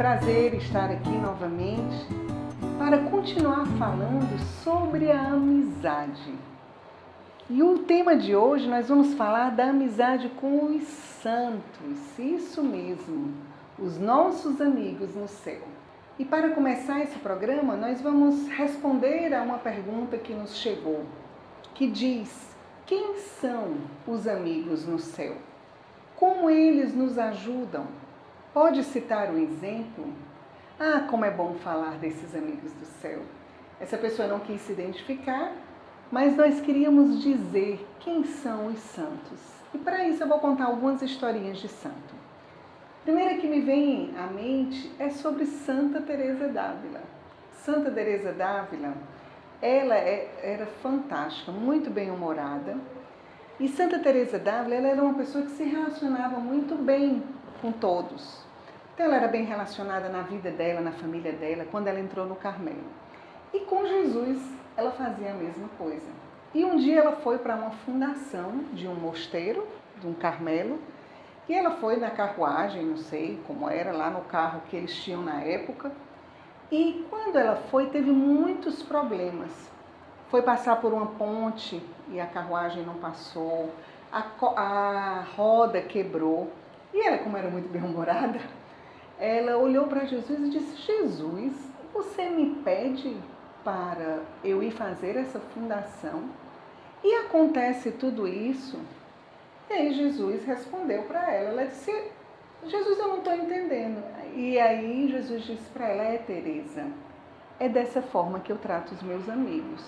prazer estar aqui novamente para continuar falando sobre a amizade. E o tema de hoje nós vamos falar da amizade com os santos, isso mesmo, os nossos amigos no céu. E para começar esse programa, nós vamos responder a uma pergunta que nos chegou, que diz: quem são os amigos no céu? Como eles nos ajudam? Pode citar um exemplo? Ah, como é bom falar desses amigos do céu. Essa pessoa não quis se identificar, mas nós queríamos dizer quem são os santos. E para isso eu vou contar algumas historinhas de santo. A primeira que me vem à mente é sobre Santa Teresa d'Ávila. Santa Teresa d'Ávila, ela é, era fantástica, muito bem-humorada. E Santa Teresa d'Ávila, ela era uma pessoa que se relacionava muito bem com todos. Então ela era bem relacionada na vida dela, na família dela, quando ela entrou no Carmelo. E com Jesus ela fazia a mesma coisa. E um dia ela foi para uma fundação de um mosteiro, de um Carmelo, e ela foi na carruagem, não sei como era, lá no carro que eles tinham na época. E quando ela foi, teve muitos problemas. Foi passar por uma ponte e a carruagem não passou, a, a roda quebrou. E ela, como era muito bem-humorada, ela olhou para Jesus e disse: Jesus, você me pede para eu ir fazer essa fundação? E acontece tudo isso? E aí Jesus respondeu para ela. Ela disse: Jesus, eu não estou entendendo. E aí Jesus disse para ela: É, Teresa, é dessa forma que eu trato os meus amigos.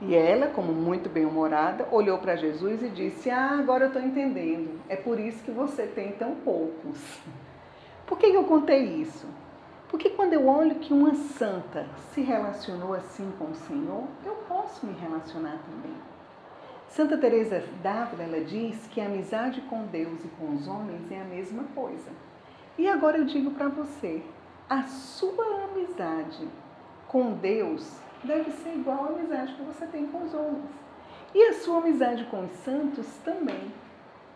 E ela, como muito bem-humorada, olhou para Jesus e disse: Ah, agora eu estou entendendo. É por isso que você tem tão poucos. Por que eu contei isso? Porque quando eu olho que uma santa se relacionou assim com o Senhor, eu posso me relacionar também. Santa Teresa d'Ávila ela diz que a amizade com Deus e com os homens é a mesma coisa. E agora eu digo para você, a sua amizade com Deus deve ser igual à amizade que você tem com os homens. E a sua amizade com os santos também.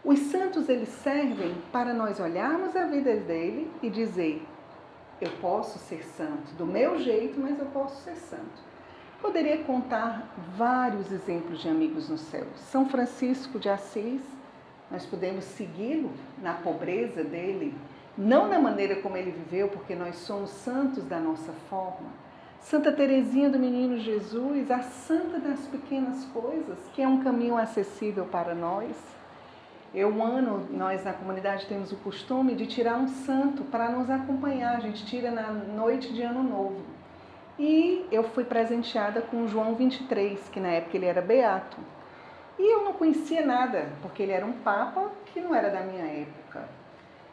Os santos eles servem para nós olharmos a vida dele e dizer: eu posso ser santo do meu jeito, mas eu posso ser santo. Poderia contar vários exemplos de amigos no céu. São Francisco de Assis, nós podemos segui-lo na pobreza dele, não na maneira como ele viveu, porque nós somos santos da nossa forma Santa Teresinha do Menino Jesus, a santa das pequenas coisas, que é um caminho acessível para nós. Eu, um ano, nós na comunidade temos o costume de tirar um santo para nos acompanhar. A gente tira na noite de Ano Novo. E eu fui presenteada com João 23, que na época ele era beato. E eu não conhecia nada, porque ele era um papa que não era da minha época.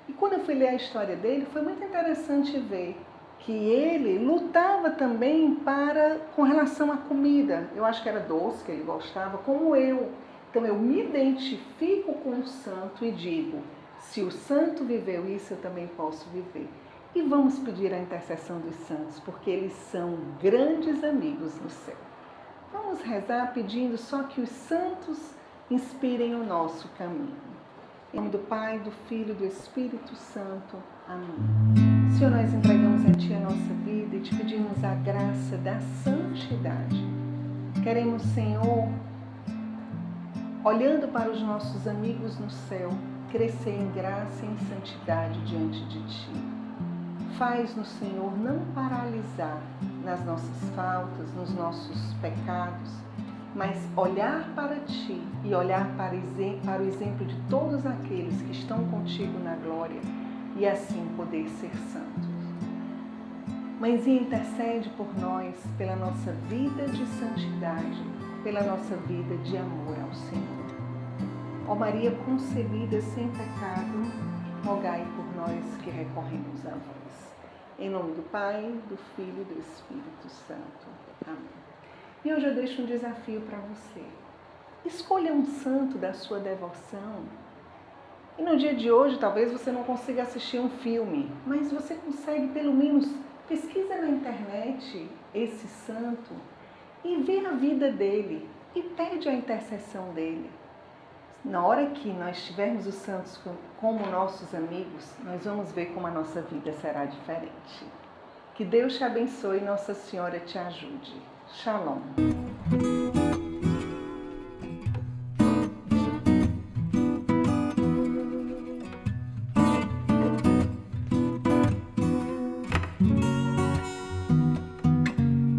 E quando eu fui ler a história dele, foi muito interessante ver que ele lutava também para com relação à comida. Eu acho que era doce que ele gostava, como eu. Então eu me identifico com o santo e digo: se o santo viveu isso, eu também posso viver. E vamos pedir a intercessão dos santos, porque eles são grandes amigos no céu. Vamos rezar pedindo só que os santos inspirem o nosso caminho. Em nome do Pai, do Filho e do Espírito Santo. Amém. Senhor, nós entregamos a Ti a nossa vida e te pedimos a graça da santidade. Queremos, Senhor, olhando para os nossos amigos no céu, crescer em graça e em santidade diante de Ti. Faz-nos, Senhor, não paralisar nas nossas faltas, nos nossos pecados, mas olhar para Ti e olhar para, para o exemplo de todos aqueles que estão contigo na glória e assim poder ser santos. Mãezinha intercede por nós, pela nossa vida de santidade, pela nossa vida de amor ao Senhor. Ó Maria concebida sem pecado, rogai por nós que recorremos a vós. Em nome do Pai, do Filho e do Espírito Santo. Amém. E hoje eu deixo um desafio para você. Escolha um santo da sua devoção. E no dia de hoje, talvez você não consiga assistir um filme, mas você consegue pelo menos pesquisa na internet esse santo e vê a vida dele e pede a intercessão dele. na hora que nós tivermos os santos como nossos amigos, nós vamos ver como a nossa vida será diferente. Que Deus te abençoe e Nossa Senhora te ajude. Shalom.